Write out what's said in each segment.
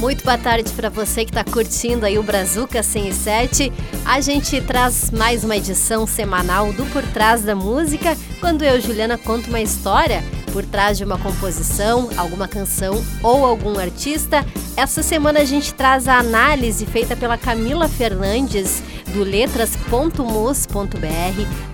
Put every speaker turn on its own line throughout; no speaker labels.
Muito boa tarde para você que está curtindo aí o Brazuca 107. A gente traz mais uma edição semanal do Por Trás da Música, quando eu, Juliana, conto uma história por trás de uma composição, alguma canção ou algum artista. Essa semana a gente traz a análise feita pela Camila Fernandes do letras.mus.br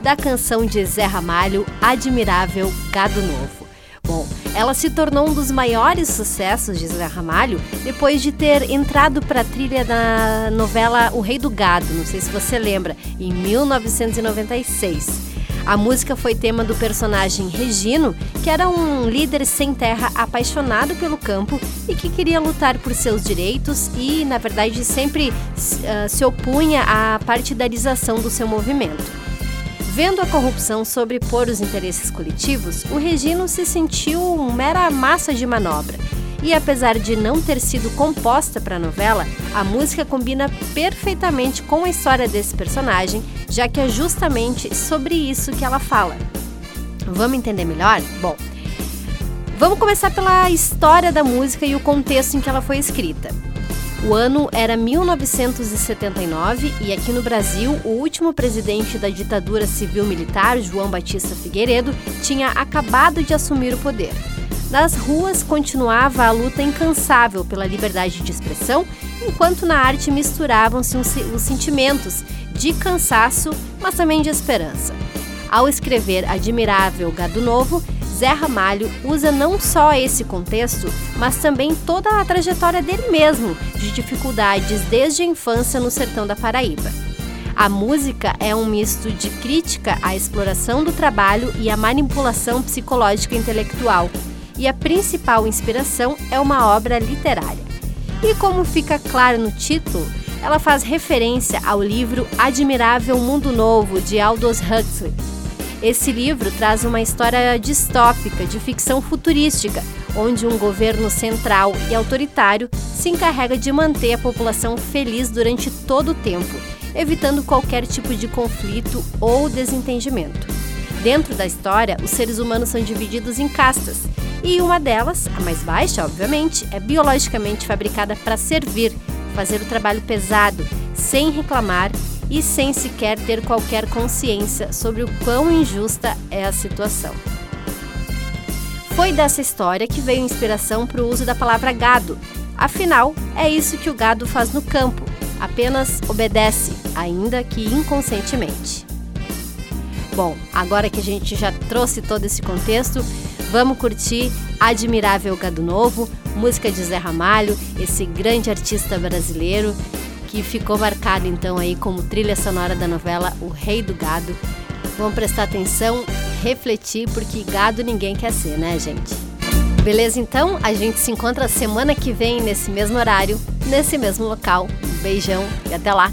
da canção de Zé Ramalho, Admirável Gado Novo. Bom, ela se tornou um dos maiores sucessos de Zé Ramalho depois de ter entrado para a trilha da novela O Rei do Gado, não sei se você lembra, em 1996. A música foi tema do personagem Regino, que era um líder sem terra apaixonado pelo campo e que queria lutar por seus direitos e, na verdade, sempre uh, se opunha à partidarização do seu movimento. Vendo a corrupção sobrepor os interesses coletivos, o Regino se sentiu mera massa de manobra. E apesar de não ter sido composta para a novela, a música combina perfeitamente com a história desse personagem, já que é justamente sobre isso que ela fala. Vamos entender melhor? Bom, vamos começar pela história da música e o contexto em que ela foi escrita. O ano era 1979 e aqui no Brasil, o último presidente da ditadura civil-militar, João Batista Figueiredo, tinha acabado de assumir o poder. Nas ruas continuava a luta incansável pela liberdade de expressão, enquanto na arte misturavam-se os sentimentos de cansaço, mas também de esperança. Ao escrever Admirável Gado Novo, Zé Ramalho usa não só esse contexto, mas também toda a trajetória dele mesmo, de dificuldades desde a infância no sertão da Paraíba. A música é um misto de crítica à exploração do trabalho e à manipulação psicológica e intelectual, e a principal inspiração é uma obra literária. E como fica claro no título, ela faz referência ao livro Admirável Mundo Novo de Aldous Huxley, esse livro traz uma história distópica de ficção futurística, onde um governo central e autoritário se encarrega de manter a população feliz durante todo o tempo, evitando qualquer tipo de conflito ou desentendimento. Dentro da história, os seres humanos são divididos em castas, e uma delas, a mais baixa, obviamente, é biologicamente fabricada para servir, fazer o trabalho pesado, sem reclamar e sem sequer ter qualquer consciência sobre o quão injusta é a situação. Foi dessa história que veio inspiração para o uso da palavra gado. Afinal, é isso que o gado faz no campo, apenas obedece, ainda que inconscientemente. Bom, agora que a gente já trouxe todo esse contexto, vamos curtir Admirável Gado Novo, música de Zé Ramalho, esse grande artista brasileiro que ficou marcado então aí como trilha sonora da novela O Rei do Gado. Vamos prestar atenção, refletir, porque gado ninguém quer ser, né, gente? Beleza, então? A gente se encontra semana que vem nesse mesmo horário, nesse mesmo local. Um beijão e até lá!